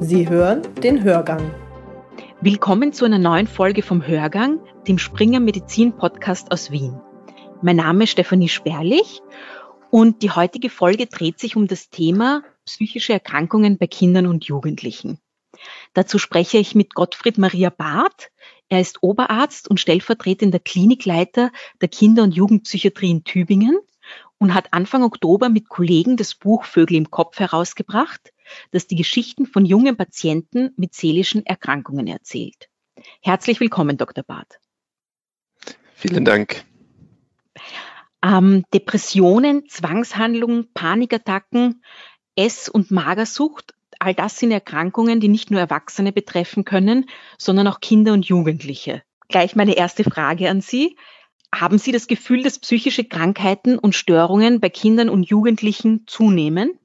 Sie hören den Hörgang. Willkommen zu einer neuen Folge vom Hörgang, dem Springer Medizin Podcast aus Wien. Mein Name ist Stefanie Sperlich und die heutige Folge dreht sich um das Thema psychische Erkrankungen bei Kindern und Jugendlichen. Dazu spreche ich mit Gottfried Maria Barth. Er ist Oberarzt und stellvertretender Klinikleiter der Kinder- und Jugendpsychiatrie in Tübingen und hat Anfang Oktober mit Kollegen das Buch Vögel im Kopf herausgebracht, das die Geschichten von jungen Patienten mit seelischen Erkrankungen erzählt. Herzlich willkommen, Dr. Barth. Vielen Dank. Ähm, Depressionen, Zwangshandlungen, Panikattacken, Ess- und Magersucht, all das sind Erkrankungen, die nicht nur Erwachsene betreffen können, sondern auch Kinder und Jugendliche. Gleich meine erste Frage an Sie. Haben Sie das Gefühl, dass psychische Krankheiten und Störungen bei Kindern und Jugendlichen zunehmen?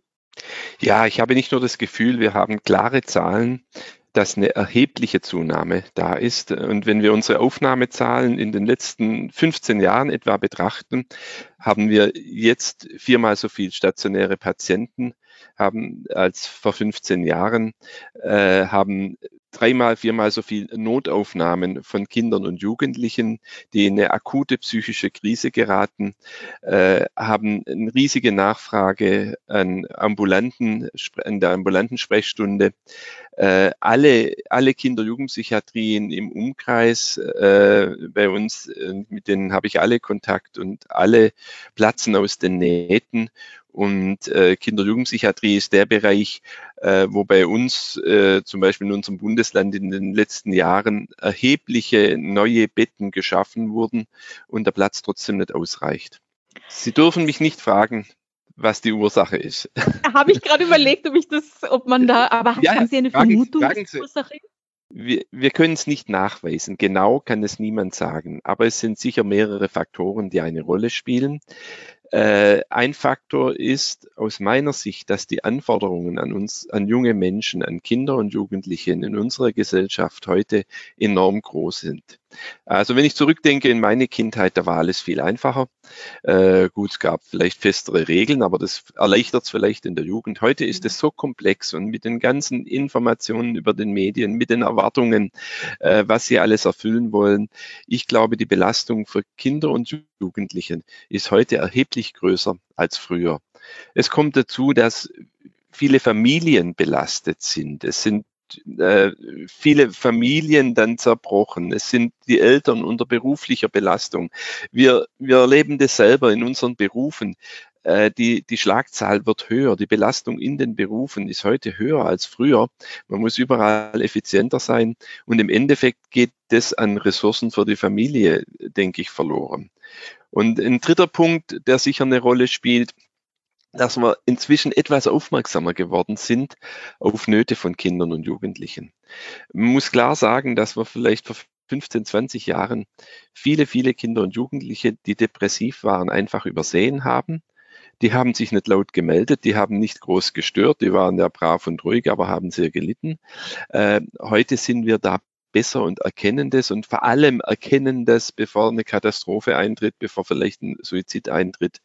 Ja, ich habe nicht nur das Gefühl, wir haben klare Zahlen, dass eine erhebliche Zunahme da ist. Und wenn wir unsere Aufnahmezahlen in den letzten 15 Jahren etwa betrachten, haben wir jetzt viermal so viel stationäre Patienten haben als vor 15 Jahren, äh, haben dreimal, viermal so viel Notaufnahmen von Kindern und Jugendlichen, die in eine akute psychische Krise geraten, äh, haben eine riesige Nachfrage an ambulanten, an der ambulanten Sprechstunde. Äh, alle, alle Kinder-Jugendpsychiatrien im Umkreis äh, bei uns, äh, mit denen habe ich alle Kontakt und alle platzen aus den Nähten und äh, Kinder-Jugendpsychiatrie ist der Bereich, äh, wo bei uns äh, zum Beispiel in unserem Bundesland in den letzten Jahren erhebliche neue Betten geschaffen wurden und der Platz trotzdem nicht ausreicht. Sie dürfen mich nicht fragen, was die Ursache ist. Habe ich gerade überlegt, ob ich das, ob man da, aber ja, haben Sie eine fragen, Vermutung, fragen was die Ursache? Wir, wir können es nicht nachweisen. Genau kann es niemand sagen. Aber es sind sicher mehrere Faktoren, die eine Rolle spielen. Äh, ein Faktor ist aus meiner Sicht, dass die Anforderungen an uns, an junge Menschen, an Kinder und Jugendliche in unserer Gesellschaft heute enorm groß sind. Also wenn ich zurückdenke in meine Kindheit, da war alles viel einfacher. Äh, gut, es gab vielleicht festere Regeln, aber das erleichtert es vielleicht in der Jugend. Heute ist es so komplex und mit den ganzen Informationen über den Medien, mit den Erwartungen, äh, was sie alles erfüllen wollen. Ich glaube, die Belastung für Kinder und Jugendliche ist heute erheblich größer als früher. Es kommt dazu, dass viele Familien belastet sind. Es sind äh, viele Familien dann zerbrochen. Es sind die Eltern unter beruflicher Belastung. Wir, wir erleben das selber in unseren Berufen. Äh, die, die Schlagzahl wird höher. Die Belastung in den Berufen ist heute höher als früher. Man muss überall effizienter sein. Und im Endeffekt geht das an Ressourcen für die Familie, denke ich, verloren. Und ein dritter Punkt, der sicher eine Rolle spielt, dass wir inzwischen etwas aufmerksamer geworden sind auf Nöte von Kindern und Jugendlichen. Man muss klar sagen, dass wir vielleicht vor 15, 20 Jahren viele, viele Kinder und Jugendliche, die depressiv waren, einfach übersehen haben. Die haben sich nicht laut gemeldet, die haben nicht groß gestört, die waren ja brav und ruhig, aber haben sehr gelitten. Äh, heute sind wir da besser und erkennen das und vor allem erkennen das, bevor eine Katastrophe eintritt, bevor vielleicht ein Suizid eintritt.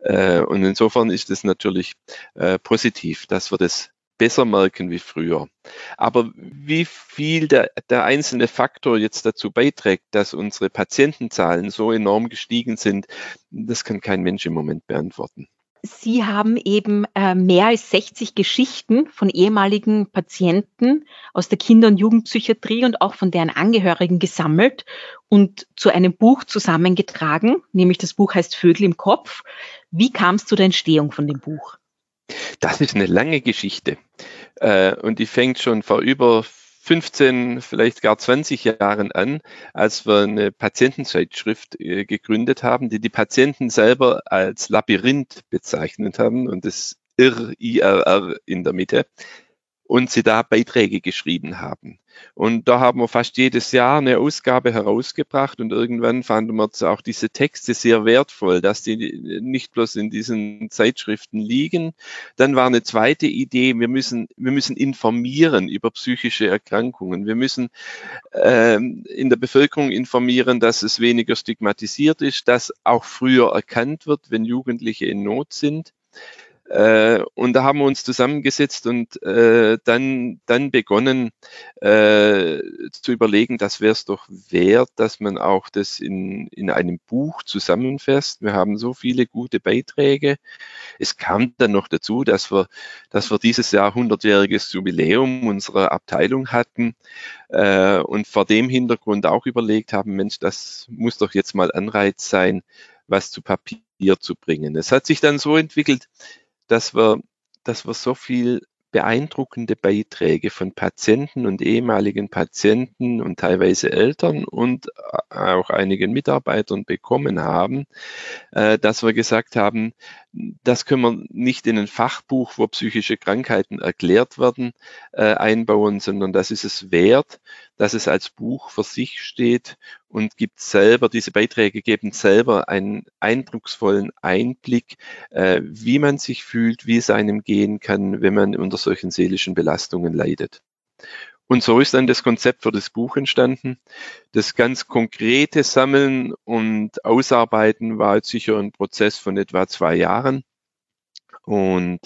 Äh, und insofern ist es natürlich äh, positiv, dass wir das besser merken wie früher. Aber wie viel der, der einzelne Faktor jetzt dazu beiträgt, dass unsere Patientenzahlen so enorm gestiegen sind, das kann kein Mensch im Moment beantworten. Sie haben eben äh, mehr als 60 Geschichten von ehemaligen Patienten aus der Kinder- und Jugendpsychiatrie und auch von deren Angehörigen gesammelt und zu einem Buch zusammengetragen, nämlich das Buch heißt Vögel im Kopf. Wie kam es zu der Entstehung von dem Buch? Das ist eine lange Geschichte äh, und die fängt schon vor über 15, vielleicht gar 20 Jahren an, als wir eine Patientenzeitschrift äh, gegründet haben, die die Patienten selber als Labyrinth bezeichnet haben und das IR, IRR in der Mitte und sie da Beiträge geschrieben haben. Und da haben wir fast jedes Jahr eine Ausgabe herausgebracht und irgendwann fanden wir auch diese Texte sehr wertvoll, dass die nicht bloß in diesen Zeitschriften liegen. Dann war eine zweite Idee, wir müssen, wir müssen informieren über psychische Erkrankungen. Wir müssen ähm, in der Bevölkerung informieren, dass es weniger stigmatisiert ist, dass auch früher erkannt wird, wenn Jugendliche in Not sind. Äh, und da haben wir uns zusammengesetzt und äh, dann, dann begonnen äh, zu überlegen, das wäre es doch wert, dass man auch das in, in einem Buch zusammenfasst. Wir haben so viele gute Beiträge. Es kam dann noch dazu, dass wir, dass wir dieses Jahr 100-jähriges Jubiläum unserer Abteilung hatten äh, und vor dem Hintergrund auch überlegt haben, Mensch, das muss doch jetzt mal Anreiz sein, was zu Papier zu bringen. Es hat sich dann so entwickelt, dass wir, dass wir so viel beeindruckende Beiträge von Patienten und ehemaligen Patienten und teilweise Eltern und auch einigen Mitarbeitern bekommen haben, äh, dass wir gesagt haben, das können wir nicht in ein Fachbuch, wo psychische Krankheiten erklärt werden, äh, einbauen, sondern das ist es wert, dass es als Buch für sich steht und gibt selber, diese Beiträge geben selber einen eindrucksvollen Einblick, äh, wie man sich fühlt, wie es einem gehen kann, wenn man unter solchen seelischen Belastungen leidet. Und so ist dann das Konzept für das Buch entstanden. Das ganz konkrete Sammeln und Ausarbeiten war jetzt sicher ein Prozess von etwa zwei Jahren. Und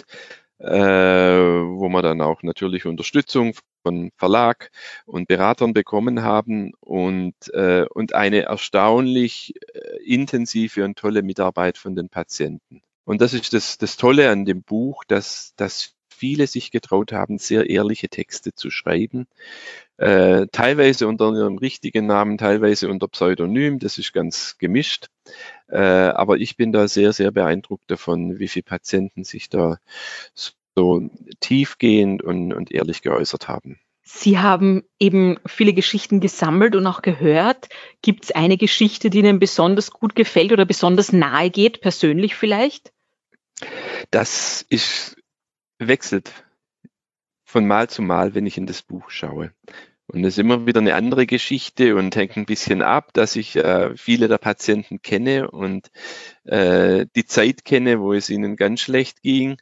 äh, wo wir dann auch natürlich Unterstützung von Verlag und Beratern bekommen haben und, äh, und eine erstaunlich äh, intensive und tolle Mitarbeit von den Patienten. Und das ist das, das Tolle an dem Buch, dass, dass viele sich getraut haben, sehr ehrliche Texte zu schreiben. Äh, teilweise unter ihrem richtigen Namen, teilweise unter Pseudonym, das ist ganz gemischt. Äh, aber ich bin da sehr, sehr beeindruckt davon, wie viele Patienten sich da so tiefgehend und, und ehrlich geäußert haben. Sie haben eben viele Geschichten gesammelt und auch gehört. Gibt es eine Geschichte, die Ihnen besonders gut gefällt oder besonders nahe geht, persönlich vielleicht? Das ist wechselt von Mal zu Mal, wenn ich in das Buch schaue. Und es ist immer wieder eine andere Geschichte und hängt ein bisschen ab, dass ich äh, viele der Patienten kenne und äh, die Zeit kenne, wo es ihnen ganz schlecht ging.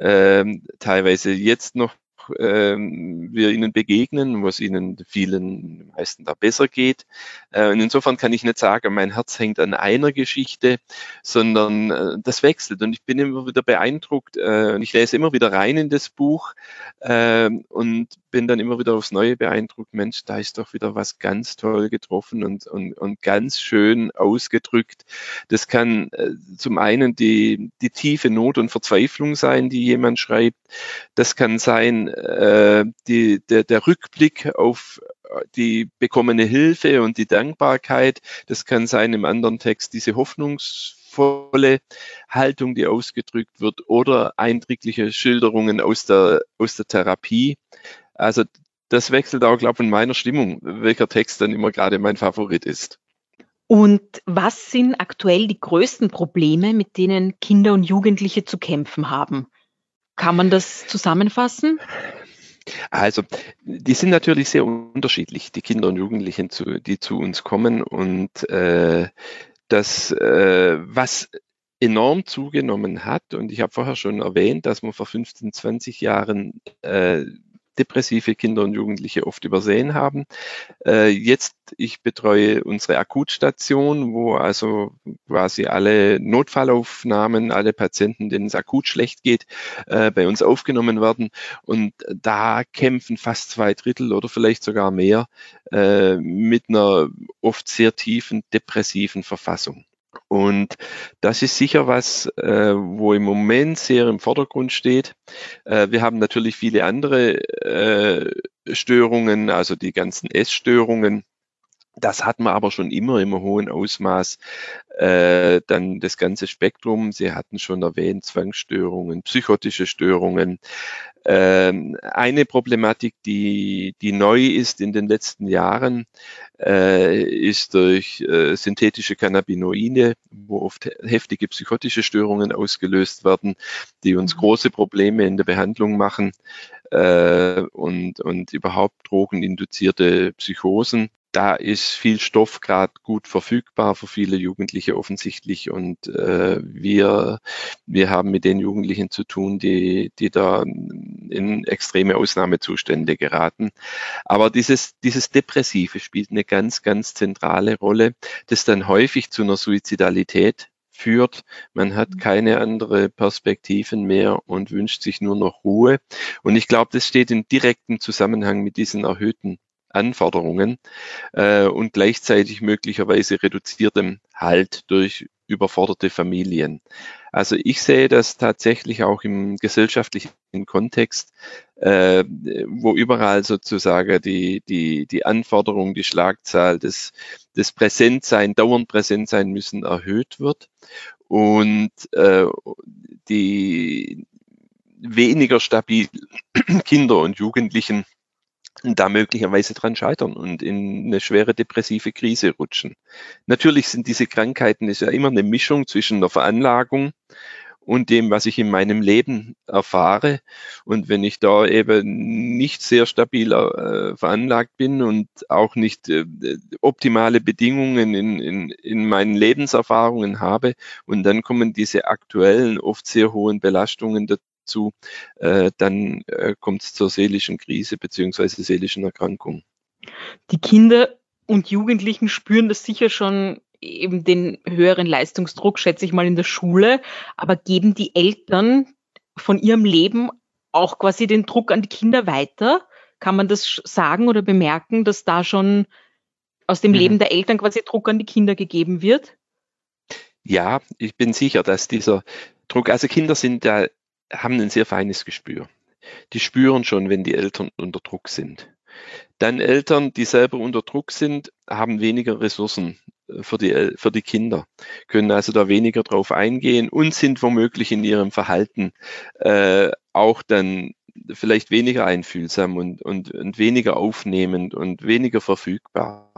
Ähm, teilweise jetzt noch ähm, wir ihnen begegnen, wo es ihnen vielen meisten da besser geht. Äh, und insofern kann ich nicht sagen, mein Herz hängt an einer Geschichte, sondern äh, das wechselt. Und ich bin immer wieder beeindruckt. Äh, ich lese immer wieder rein in das Buch äh, und bin dann immer wieder aufs Neue beeindruckt. Mensch, da ist doch wieder was ganz toll getroffen und, und, und ganz schön ausgedrückt. Das kann äh, zum einen die, die tiefe Not und Verzweiflung sein, die jemand schreibt. Das kann sein, äh, die, der, der Rückblick auf die bekommene Hilfe und die Dankbarkeit. Das kann sein im anderen Text diese hoffnungsvolle Haltung, die ausgedrückt wird oder eindrückliche Schilderungen aus der, aus der Therapie. Also das wechselt auch, glaube ich, in meiner Stimmung, welcher Text dann immer gerade mein Favorit ist. Und was sind aktuell die größten Probleme, mit denen Kinder und Jugendliche zu kämpfen haben? Kann man das zusammenfassen? Also, die sind natürlich sehr unterschiedlich, die Kinder und Jugendlichen, zu, die zu uns kommen. Und äh, das, äh, was enorm zugenommen hat, und ich habe vorher schon erwähnt, dass man vor 15, 20 Jahren äh, depressive Kinder und Jugendliche oft übersehen haben. Äh, jetzt, ich betreue unsere Akutstation, wo also quasi alle Notfallaufnahmen, alle Patienten, denen es akut schlecht geht, äh, bei uns aufgenommen werden. Und da kämpfen fast zwei Drittel oder vielleicht sogar mehr äh, mit einer oft sehr tiefen depressiven Verfassung. Und das ist sicher was, äh, wo im Moment sehr im Vordergrund steht. Äh, wir haben natürlich viele andere äh, Störungen, also die ganzen Essstörungen. Das hatten wir aber schon immer im hohen Ausmaß. Äh, dann das ganze Spektrum. Sie hatten schon erwähnt, Zwangsstörungen, psychotische Störungen. Ähm, eine Problematik, die, die neu ist in den letzten Jahren, äh, ist durch äh, synthetische Cannabinoide, wo oft heftige psychotische Störungen ausgelöst werden, die uns mhm. große Probleme in der Behandlung machen äh, und, und überhaupt drogeninduzierte Psychosen da ist viel Stoff gerade gut verfügbar für viele Jugendliche offensichtlich und äh, wir, wir haben mit den Jugendlichen zu tun, die, die da in extreme Ausnahmezustände geraten. Aber dieses, dieses Depressive spielt eine ganz, ganz zentrale Rolle, das dann häufig zu einer Suizidalität führt. Man hat mhm. keine andere Perspektiven mehr und wünscht sich nur noch Ruhe. Und ich glaube, das steht in direktem Zusammenhang mit diesen erhöhten Anforderungen äh, und gleichzeitig möglicherweise reduziertem Halt durch überforderte Familien. Also ich sehe das tatsächlich auch im gesellschaftlichen Kontext, äh, wo überall sozusagen die, die, die Anforderung, die Schlagzahl, des, des Präsentsein, dauernd präsent sein müssen, erhöht wird und äh, die weniger stabil Kinder und Jugendlichen da möglicherweise dran scheitern und in eine schwere depressive Krise rutschen. Natürlich sind diese Krankheiten ist ja immer eine Mischung zwischen der Veranlagung und dem, was ich in meinem Leben erfahre. Und wenn ich da eben nicht sehr stabil äh, veranlagt bin und auch nicht äh, optimale Bedingungen in, in, in meinen Lebenserfahrungen habe, und dann kommen diese aktuellen, oft sehr hohen Belastungen zu, äh, dann äh, kommt es zur seelischen Krise beziehungsweise seelischen Erkrankung. Die Kinder und Jugendlichen spüren das sicher schon eben den höheren Leistungsdruck, schätze ich mal, in der Schule, aber geben die Eltern von ihrem Leben auch quasi den Druck an die Kinder weiter? Kann man das sagen oder bemerken, dass da schon aus dem mhm. Leben der Eltern quasi Druck an die Kinder gegeben wird? Ja, ich bin sicher, dass dieser Druck, also Kinder sind da haben ein sehr feines Gespür. Die spüren schon, wenn die Eltern unter Druck sind. Dann Eltern, die selber unter Druck sind, haben weniger Ressourcen äh, für die, für die Kinder, können also da weniger drauf eingehen und sind womöglich in ihrem Verhalten äh, auch dann vielleicht weniger einfühlsam und, und, und weniger aufnehmend und weniger verfügbar.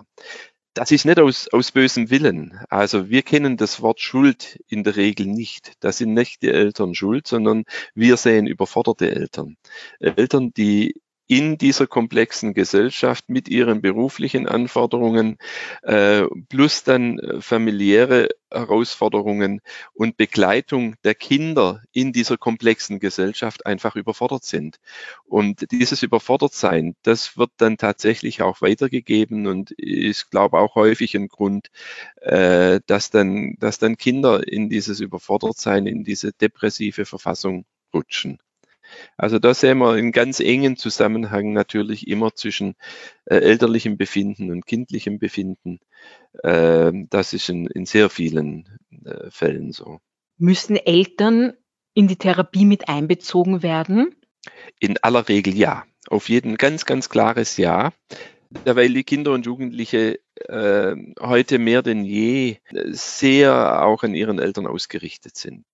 Das ist nicht aus, aus bösem Willen. Also wir kennen das Wort Schuld in der Regel nicht. Das sind nicht die Eltern schuld, sondern wir sehen überforderte Eltern. Eltern, die in dieser komplexen Gesellschaft mit ihren beruflichen Anforderungen äh, plus dann äh, familiäre Herausforderungen und Begleitung der Kinder in dieser komplexen Gesellschaft einfach überfordert sind. Und dieses Überfordertsein, das wird dann tatsächlich auch weitergegeben und ist, glaube auch häufig ein Grund, äh, dass dann, dass dann Kinder in dieses Überfordertsein, in diese depressive Verfassung rutschen. Also da sehen wir einen ganz engen Zusammenhang natürlich immer zwischen äh, elterlichem Befinden und kindlichem Befinden. Äh, das ist in, in sehr vielen äh, Fällen so. Müssen Eltern in die Therapie mit einbezogen werden? In aller Regel ja. Auf jeden ganz, ganz klares Ja. Weil die Kinder und Jugendliche äh, heute mehr denn je sehr auch an ihren Eltern ausgerichtet sind.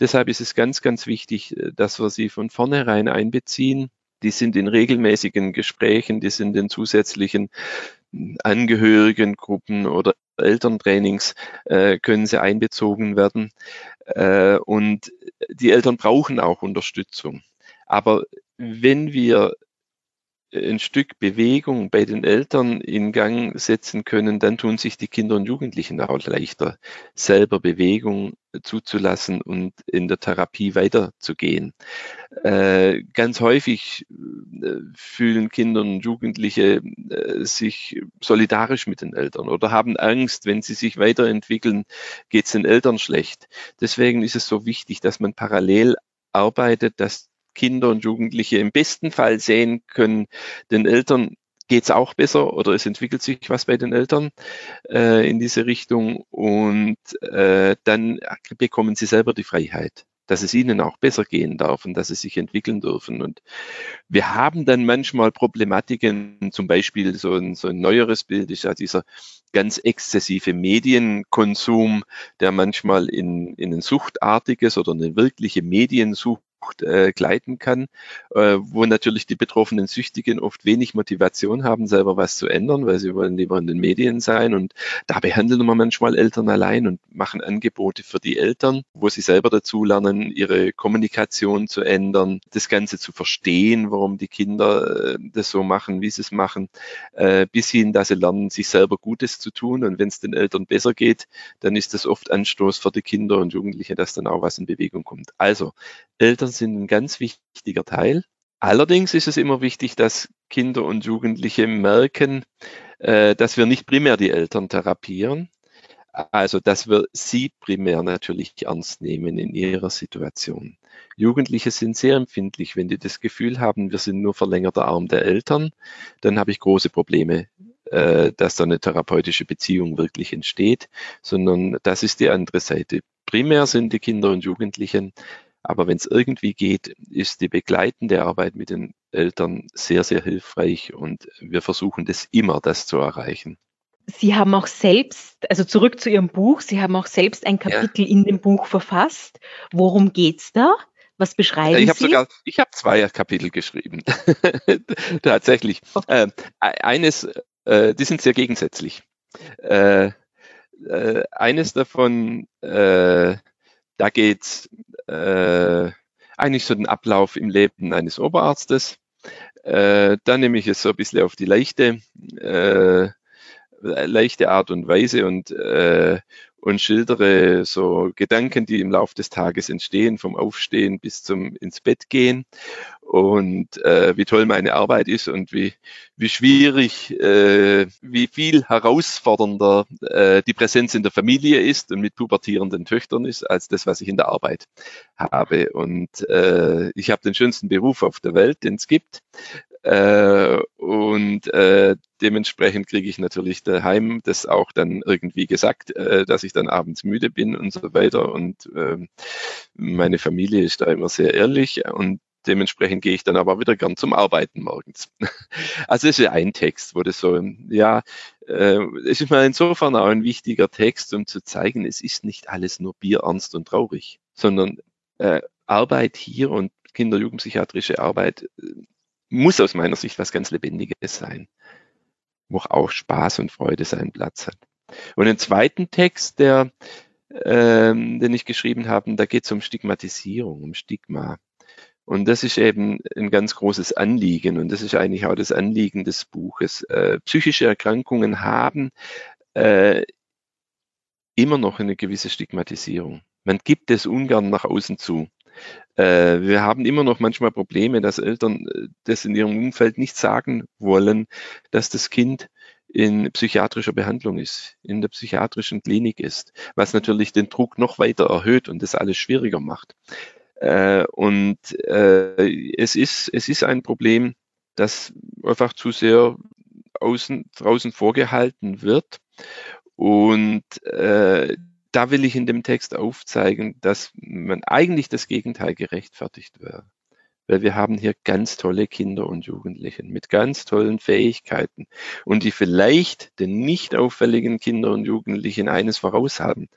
Deshalb ist es ganz, ganz wichtig, äh, dass wir sie von vornherein einbeziehen. Die sind in regelmäßigen Gesprächen, die sind in zusätzlichen hm, Angehörigengruppen oder Elterntrainings äh, können sie einbezogen werden. Äh, und die Eltern brauchen auch Unterstützung. Aber wenn wir ein Stück Bewegung bei den Eltern in Gang setzen können, dann tun sich die Kinder und Jugendlichen auch leichter, selber Bewegung zuzulassen und in der Therapie weiterzugehen. Äh, ganz häufig äh, fühlen Kinder und Jugendliche äh, sich solidarisch mit den Eltern oder haben Angst, wenn sie sich weiterentwickeln, geht es den Eltern schlecht. Deswegen ist es so wichtig, dass man parallel arbeitet, dass Kinder und Jugendliche im besten Fall sehen können, den Eltern geht es auch besser oder es entwickelt sich was bei den Eltern äh, in diese Richtung und äh, dann bekommen sie selber die Freiheit, dass es ihnen auch besser gehen darf und dass sie sich entwickeln dürfen. Und wir haben dann manchmal Problematiken, zum Beispiel so ein, so ein neueres Bild ist ja dieser ganz exzessive Medienkonsum, der manchmal in, in ein suchtartiges oder eine wirkliche Mediensucht äh, gleiten kann, äh, wo natürlich die betroffenen Süchtigen oft wenig Motivation haben, selber was zu ändern, weil sie wollen lieber in den Medien sein. Und da behandeln wir manchmal Eltern allein und machen Angebote für die Eltern, wo sie selber dazu lernen, ihre Kommunikation zu ändern, das Ganze zu verstehen, warum die Kinder äh, das so machen, wie sie es machen, äh, bis hin, dass sie lernen, sich selber Gutes zu tun. Und wenn es den Eltern besser geht, dann ist das oft Anstoß für die Kinder und Jugendliche, dass dann auch was in Bewegung kommt. Also Eltern sind ein ganz wichtiger Teil. Allerdings ist es immer wichtig, dass Kinder und Jugendliche merken, äh, dass wir nicht primär die Eltern therapieren. Also, dass wir sie primär natürlich ernst nehmen in ihrer Situation. Jugendliche sind sehr empfindlich. Wenn die das Gefühl haben, wir sind nur verlängerter Arm der Eltern, dann habe ich große Probleme, äh, dass da eine therapeutische Beziehung wirklich entsteht, sondern das ist die andere Seite. Primär sind die Kinder und Jugendlichen, aber wenn es irgendwie geht, ist die begleitende Arbeit mit den Eltern sehr, sehr hilfreich und wir versuchen das immer, das zu erreichen. Sie haben auch selbst, also zurück zu Ihrem Buch, Sie haben auch selbst ein Kapitel ja. in dem Buch verfasst. Worum geht's da? Was beschreiben ich hab Sie? Sogar, ich habe zwei Kapitel geschrieben. Tatsächlich. Okay. Äh, eines, äh, die sind sehr gegensätzlich. Äh, äh eines davon, äh, da geht's äh, eigentlich so den Ablauf im Leben eines Oberarztes. dann nehme ich es so ein bisschen auf die leichte leichte Art und Weise und, äh, und schildere so Gedanken, die im Laufe des Tages entstehen, vom Aufstehen bis zum ins Bett gehen und äh, wie toll meine Arbeit ist und wie, wie schwierig, äh, wie viel herausfordernder äh, die Präsenz in der Familie ist und mit pubertierenden Töchtern ist, als das, was ich in der Arbeit habe. Und äh, ich habe den schönsten Beruf auf der Welt, den es gibt. Äh, und äh, dementsprechend kriege ich natürlich daheim das auch dann irgendwie gesagt, äh, dass ich dann abends müde bin und so weiter. Und äh, meine Familie ist da immer sehr ehrlich und dementsprechend gehe ich dann aber wieder gern zum Arbeiten morgens. Also das ist ja ein Text, wo das so, ja, äh, es ist mal insofern auch ein wichtiger Text, um zu zeigen, es ist nicht alles nur bierernst und traurig, sondern äh, Arbeit hier und Kinder-Jugendpsychiatrische Arbeit äh, muss aus meiner Sicht was ganz Lebendiges sein, wo auch Spaß und Freude seinen Platz hat. Und den zweiten Text, der, ähm, den ich geschrieben habe, da geht es um Stigmatisierung, um Stigma. Und das ist eben ein ganz großes Anliegen und das ist eigentlich auch das Anliegen des Buches. Äh, psychische Erkrankungen haben äh, immer noch eine gewisse Stigmatisierung. Man gibt es ungern nach außen zu. Äh, wir haben immer noch manchmal Probleme, dass Eltern äh, das in ihrem Umfeld nicht sagen wollen, dass das Kind in psychiatrischer Behandlung ist, in der psychiatrischen Klinik ist, was natürlich den Druck noch weiter erhöht und das alles schwieriger macht. Äh, und es ist, es ist ein Problem, das einfach zu sehr außen, draußen vorgehalten wird. Und äh, da will ich in dem Text aufzeigen, dass man eigentlich das Gegenteil gerechtfertigt wäre. Weil wir haben hier ganz tolle Kinder und Jugendliche mit ganz tollen Fähigkeiten und die vielleicht den nicht auffälligen Kinder und Jugendlichen eines voraus haben,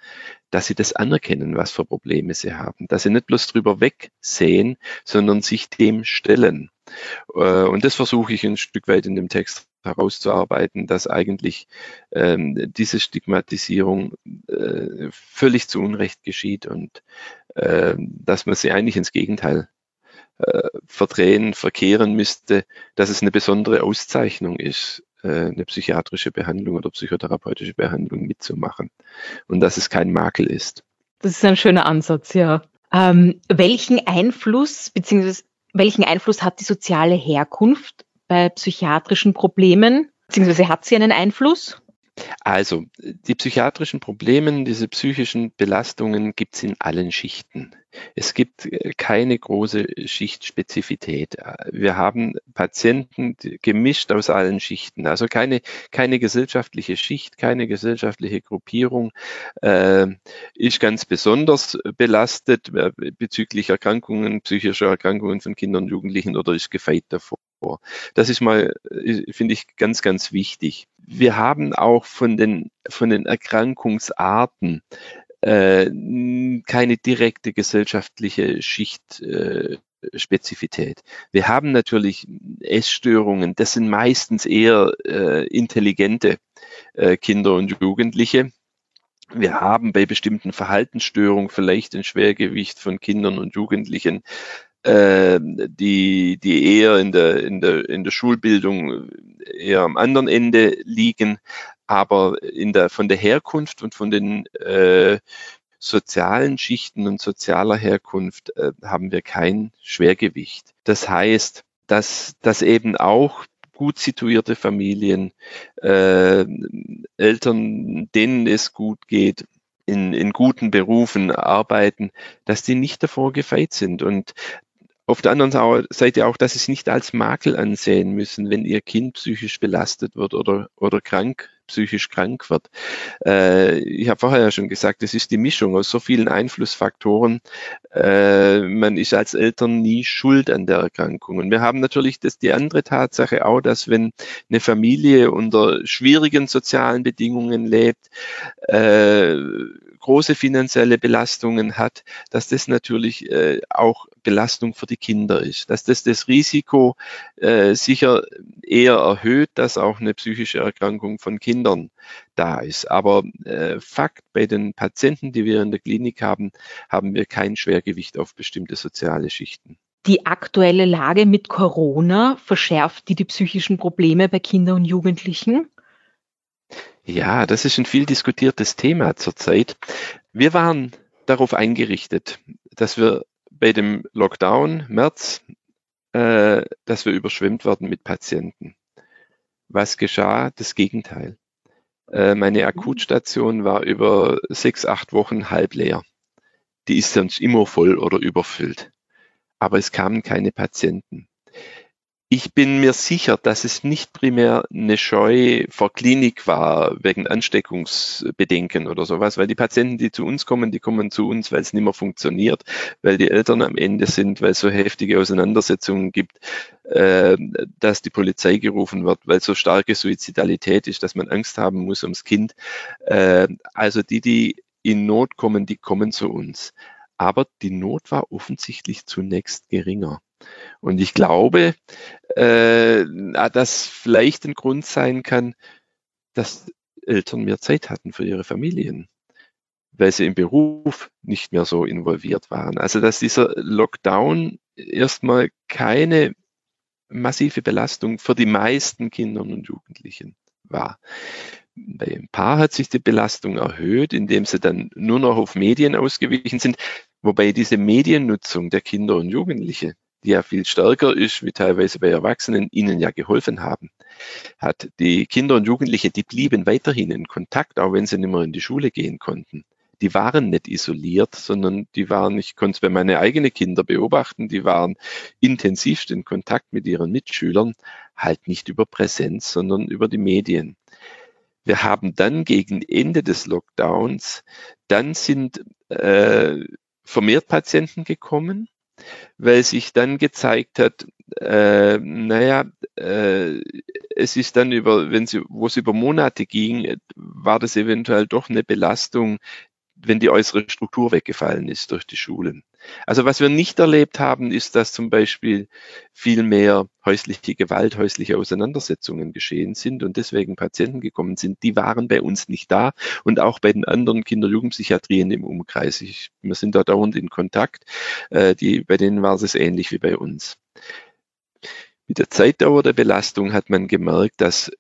dass sie das anerkennen, was für Probleme sie haben, dass sie nicht bloß drüber wegsehen, sondern sich dem stellen. Äh, und das versuche ich ein Stück weit in dem Text herauszuarbeiten, dass eigentlich ähm, diese Stigmatisierung äh, völlig zu Unrecht geschieht und äh, dass man sie eigentlich ins Gegenteil äh, verdrehen, verkehren müsste, dass es eine besondere Auszeichnung ist, eine psychiatrische Behandlung oder psychotherapeutische Behandlung mitzumachen und dass es kein Makel ist. Das ist ein schöner Ansatz, ja. Ähm, welchen Einfluss bzw. welchen Einfluss hat die soziale Herkunft bei psychiatrischen Problemen, beziehungsweise hat sie einen Einfluss? Also, die psychiatrischen Probleme, diese psychischen Belastungen gibt es in allen Schichten. Es gibt äh, keine große Schichtspezifität. Wir haben Patienten gemischt aus allen Schichten, also keine, keine gesellschaftliche Schicht, keine gesellschaftliche Gruppierung äh, ist ganz besonders belastet äh, bezüglich Erkrankungen, psychischer Erkrankungen von Kindern und Jugendlichen oder ist gefeit davor. Das ist mal, äh, finde ich, ganz, ganz wichtig. Wir haben auch von den, von den Erkrankungsarten äh, keine direkte gesellschaftliche Schichtspezifität. Äh, Wir haben natürlich Essstörungen, das sind meistens eher äh, intelligente äh, Kinder und Jugendliche. Wir haben bei bestimmten Verhaltensstörungen vielleicht ein Schwergewicht von Kindern und Jugendlichen, äh, die, die eher in der, in, der, in der Schulbildung eher am anderen Ende liegen aber in der, von der Herkunft und von den äh, sozialen Schichten und sozialer Herkunft äh, haben wir kein Schwergewicht. Das heißt, dass, dass eben auch gut situierte Familien, äh, Eltern, denen es gut geht, in, in guten Berufen arbeiten, dass die nicht davor gefeit sind. Und auf der anderen Seite auch, dass sie es nicht als Makel ansehen müssen, wenn ihr Kind psychisch belastet wird oder, oder krank psychisch krank wird. Äh, ich habe vorher ja schon gesagt, es ist die Mischung aus so vielen Einflussfaktoren. Äh, man ist als Eltern nie schuld an der Erkrankung. Und wir haben natürlich das, die andere Tatsache auch, dass wenn eine Familie unter schwierigen sozialen Bedingungen lebt, äh, große finanzielle Belastungen hat, dass das natürlich äh, auch Belastung für die Kinder ist, dass das das Risiko äh, sicher eher erhöht, dass auch eine psychische Erkrankung von Kindern da ist. Aber äh, Fakt, bei den Patienten, die wir in der Klinik haben, haben wir kein Schwergewicht auf bestimmte soziale Schichten. Die aktuelle Lage mit Corona verschärft die, die psychischen Probleme bei Kindern und Jugendlichen? Ja, das ist ein viel diskutiertes Thema zurzeit. Wir waren darauf eingerichtet, dass wir bei dem Lockdown März, äh, dass wir überschwemmt werden mit Patienten. Was geschah? Das Gegenteil. Äh, meine Akutstation war über sechs, acht Wochen halb leer. Die ist sonst immer voll oder überfüllt. Aber es kamen keine Patienten. Ich bin mir sicher, dass es nicht primär eine Scheu vor Klinik war, wegen Ansteckungsbedenken oder sowas, weil die Patienten, die zu uns kommen, die kommen zu uns, weil es nicht mehr funktioniert, weil die Eltern am Ende sind, weil es so heftige Auseinandersetzungen gibt, äh, dass die Polizei gerufen wird, weil so starke Suizidalität ist, dass man Angst haben muss ums Kind. Äh, also die, die in Not kommen, die kommen zu uns. Aber die Not war offensichtlich zunächst geringer. Und ich glaube, äh, dass vielleicht ein Grund sein kann, dass Eltern mehr Zeit hatten für ihre Familien, weil sie im Beruf nicht mehr so involviert waren. Also dass dieser Lockdown erstmal keine massive Belastung für die meisten Kinder und Jugendlichen war. Bei ein paar hat sich die Belastung erhöht, indem sie dann nur noch auf Medien ausgewichen sind, wobei diese Mediennutzung der Kinder und Jugendliche die ja viel stärker ist, wie teilweise bei Erwachsenen, ihnen ja geholfen haben, hat. Die Kinder und Jugendliche, die blieben weiterhin in Kontakt, auch wenn sie nicht mehr in die Schule gehen konnten. Die waren nicht isoliert, sondern die waren, ich konnte es bei meinen eigenen Kindern beobachten, die waren intensivst in Kontakt mit ihren Mitschülern, halt nicht über Präsenz, sondern über die Medien. Wir haben dann gegen Ende des Lockdowns, dann sind äh, vermehrt Patienten gekommen, weil sich dann gezeigt hat, äh, naja, äh, es ist dann über, wenn sie, wo es über Monate ging, war das eventuell doch eine Belastung, wenn die äußere Struktur weggefallen ist durch die Schulen. Also was wir nicht erlebt haben, ist, dass zum Beispiel viel mehr häusliche Gewalt, häusliche Auseinandersetzungen geschehen sind und deswegen Patienten gekommen sind. Die waren bei uns nicht da und auch bei den anderen Kinder-Jugendpsychiatrien im Umkreis. Ich, wir sind da dauernd in Kontakt. Äh, die, bei denen war es ähnlich wie bei uns. Mit der Zeitdauer der Belastung hat man gemerkt, dass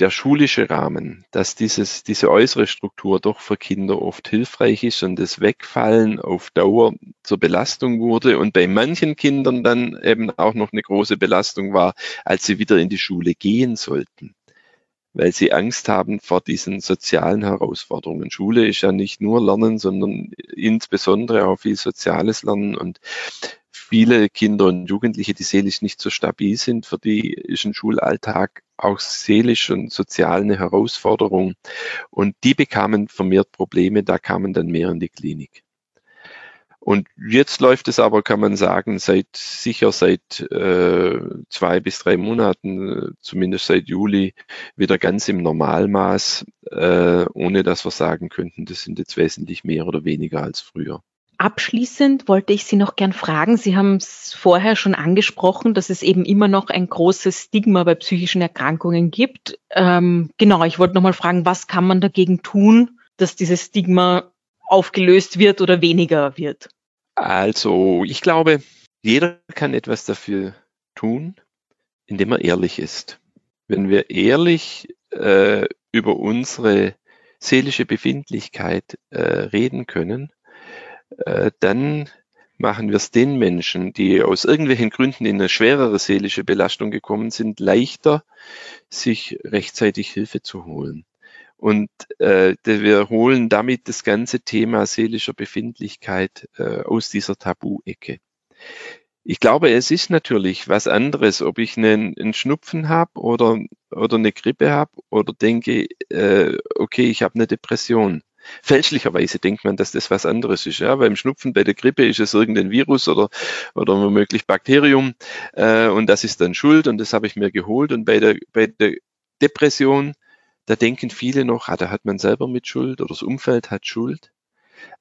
der schulische Rahmen, dass dieses, diese äußere Struktur doch für Kinder oft hilfreich ist und das Wegfallen auf Dauer zur Belastung wurde und bei manchen Kindern dann eben auch noch eine große Belastung war, als sie wieder in die Schule gehen sollten, weil sie Angst haben vor diesen sozialen Herausforderungen. Schule ist ja nicht nur Lernen, sondern insbesondere auch viel soziales Lernen und viele Kinder und Jugendliche, die seelisch nicht so stabil sind, für die ist ein Schulalltag auch seelisch und sozial eine Herausforderung. Und die bekamen vermehrt Probleme, da kamen dann mehr in die Klinik. Und jetzt läuft es aber, kann man sagen, seit sicher seit äh, zwei bis drei Monaten, zumindest seit Juli, wieder ganz im Normalmaß, äh, ohne dass wir sagen könnten, das sind jetzt wesentlich mehr oder weniger als früher. Abschließend wollte ich Sie noch gern fragen. Sie haben es vorher schon angesprochen, dass es eben immer noch ein großes Stigma bei psychischen Erkrankungen gibt. Ähm, genau, ich wollte noch mal fragen, was kann man dagegen tun, dass dieses Stigma aufgelöst wird oder weniger wird? Also, ich glaube, jeder kann etwas dafür tun, indem er ehrlich ist. Wenn wir ehrlich äh, über unsere seelische Befindlichkeit äh, reden können, äh, dann machen wir es den Menschen, die aus irgendwelchen Gründen in eine schwerere seelische Belastung gekommen sind, leichter, sich rechtzeitig Hilfe zu holen. Und äh, wir holen damit das ganze Thema seelischer Befindlichkeit äh, aus dieser Tabu-Ecke. Ich glaube, es ist natürlich was anderes, ob ich einen, einen Schnupfen habe oder, oder eine Grippe habe oder denke, äh, okay, ich habe eine Depression. Fälschlicherweise denkt man, dass das was anderes ist. Ja, beim Schnupfen, bei der Grippe ist es irgendein Virus oder, oder womöglich Bakterium äh, und das ist dann Schuld und das habe ich mir geholt. Und bei der, bei der Depression, da denken viele noch, ah, da hat man selber mit Schuld oder das Umfeld hat Schuld.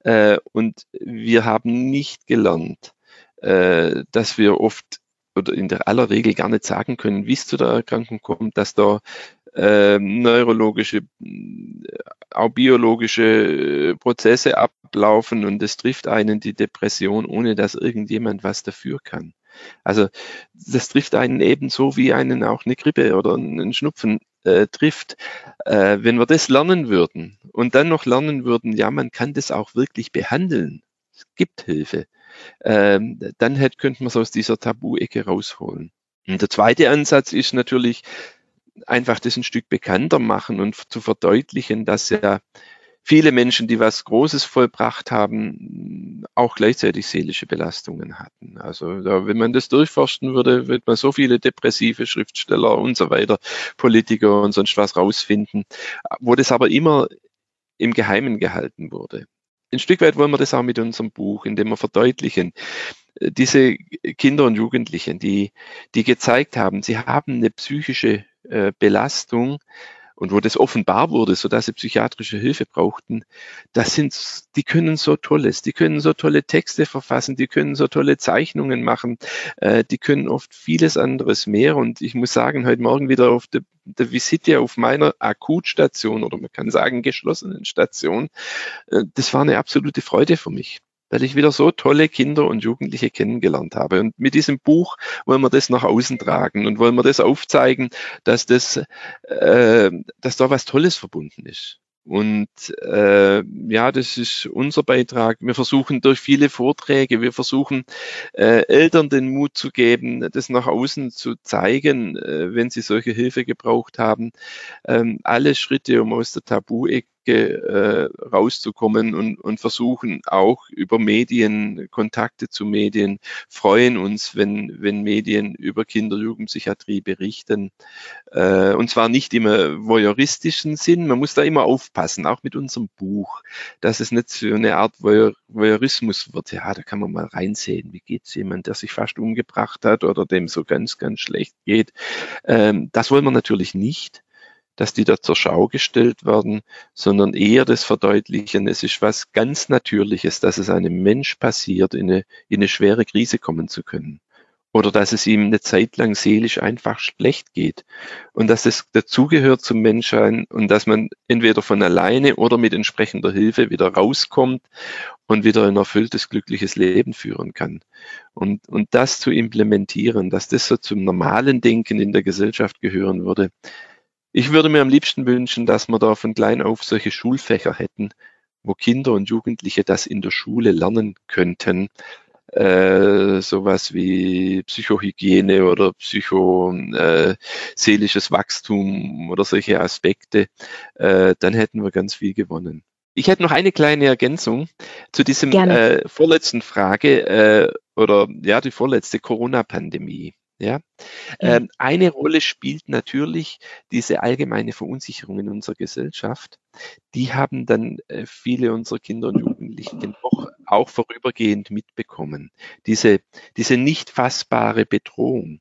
Äh, und wir haben nicht gelernt, äh, dass wir oft oder in der aller Regel gar nicht sagen können, wie es zu der Erkrankung kommt, dass da äh, neurologische, auch biologische Prozesse ablaufen und es trifft einen die Depression, ohne dass irgendjemand was dafür kann. Also das trifft einen ebenso wie einen auch eine Grippe oder einen Schnupfen äh, trifft. Äh, wenn wir das lernen würden und dann noch lernen würden, ja, man kann das auch wirklich behandeln, es gibt Hilfe, ähm, dann hätte, könnte man es aus dieser Tabu-Ecke rausholen. Und der zweite Ansatz ist natürlich einfach das ein Stück bekannter machen und zu verdeutlichen, dass ja viele Menschen, die was Großes vollbracht haben, auch gleichzeitig seelische Belastungen hatten. Also wenn man das durchforsten würde, wird man so viele depressive Schriftsteller und so weiter, Politiker und sonst was rausfinden, wo das aber immer im Geheimen gehalten wurde ein Stück weit wollen wir das auch mit unserem Buch, indem wir verdeutlichen, äh, diese Kinder und Jugendlichen, die, die gezeigt haben, sie haben eine psychische äh, Belastung, und wo das offenbar wurde, so dass sie psychiatrische Hilfe brauchten, das sind, die können so Tolles, die können so tolle Texte verfassen, die können so tolle Zeichnungen machen, äh, die können oft vieles anderes mehr. Und ich muss sagen, heute Morgen wieder auf der, der Visite auf meiner Akutstation oder man kann sagen geschlossenen Station, äh, das war eine absolute Freude für mich weil ich wieder so tolle Kinder und Jugendliche kennengelernt habe. Und mit diesem Buch wollen wir das nach außen tragen und wollen wir das aufzeigen, dass das, äh, dass da was Tolles verbunden ist. Und äh, ja, das ist unser Beitrag. Wir versuchen durch viele Vorträge, wir versuchen äh, Eltern den Mut zu geben, das nach außen zu zeigen, äh, wenn sie solche Hilfe gebraucht haben. Ähm, alle Schritte, um aus der Tabu-Ecke äh, rauszukommen und, und versuchen auch über Medien, Kontakte zu Medien, freuen uns, wenn, wenn Medien über Kinder-Jugendpsychiatrie berichten. Äh, und zwar nicht immer voyeuristischen Sinn, man muss da immer aufpassen, auch mit unserem Buch, dass es nicht so eine Art Voyeur, Voyeurismus wird. Ja, da kann man mal reinsehen, wie geht's jemand, der sich fast umgebracht hat oder dem so ganz, ganz schlecht geht. Ähm, das wollen wir natürlich nicht dass die da zur Schau gestellt werden, sondern eher das Verdeutlichen, es ist was ganz Natürliches, dass es einem Mensch passiert, in eine, in eine schwere Krise kommen zu können. Oder dass es ihm eine Zeit lang seelisch einfach schlecht geht. Und dass es dazugehört zum Menschsein und dass man entweder von alleine oder mit entsprechender Hilfe wieder rauskommt und wieder ein erfülltes, glückliches Leben führen kann. Und, und das zu implementieren, dass das so zum normalen Denken in der Gesellschaft gehören würde, ich würde mir am liebsten wünschen, dass wir da von klein auf solche Schulfächer hätten, wo Kinder und Jugendliche das in der Schule lernen könnten. Äh, sowas wie Psychohygiene oder psychoseelisches äh, Wachstum oder solche Aspekte, äh, dann hätten wir ganz viel gewonnen. Ich hätte noch eine kleine Ergänzung zu diesem äh, vorletzten Frage äh, oder ja die vorletzte Corona-Pandemie. Ja? Ähm, eine Rolle spielt natürlich diese allgemeine Verunsicherung in unserer Gesellschaft. Die haben dann äh, viele unserer Kinder und Jugendlichen doch auch vorübergehend mitbekommen. Diese, diese nicht fassbare Bedrohung,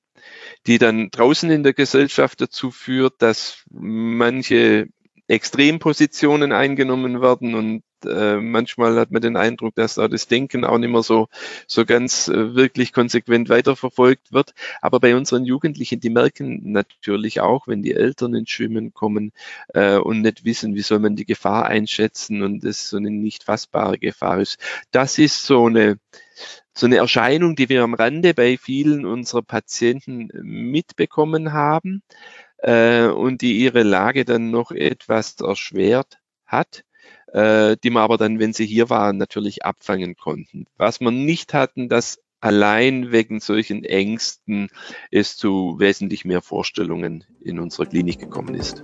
die dann draußen in der Gesellschaft dazu führt, dass manche Extrempositionen eingenommen werden und äh, manchmal hat man den Eindruck, dass da das Denken auch nicht mehr so, so ganz äh, wirklich konsequent weiterverfolgt wird. Aber bei unseren Jugendlichen, die merken natürlich auch, wenn die Eltern ins Schwimmen kommen äh, und nicht wissen, wie soll man die Gefahr einschätzen und es so eine nicht fassbare Gefahr ist. Das ist so eine, so eine Erscheinung, die wir am Rande bei vielen unserer Patienten mitbekommen haben äh, und die ihre Lage dann noch etwas erschwert hat. äh, die wir aber dann, wenn sie hier waren, natürlich abfangen konnten. Was wir nicht hatten, dass allein wegen solchen Ängsten es zu wesentlich mehr Vorstellungen in unserer Klinik gekommen ist.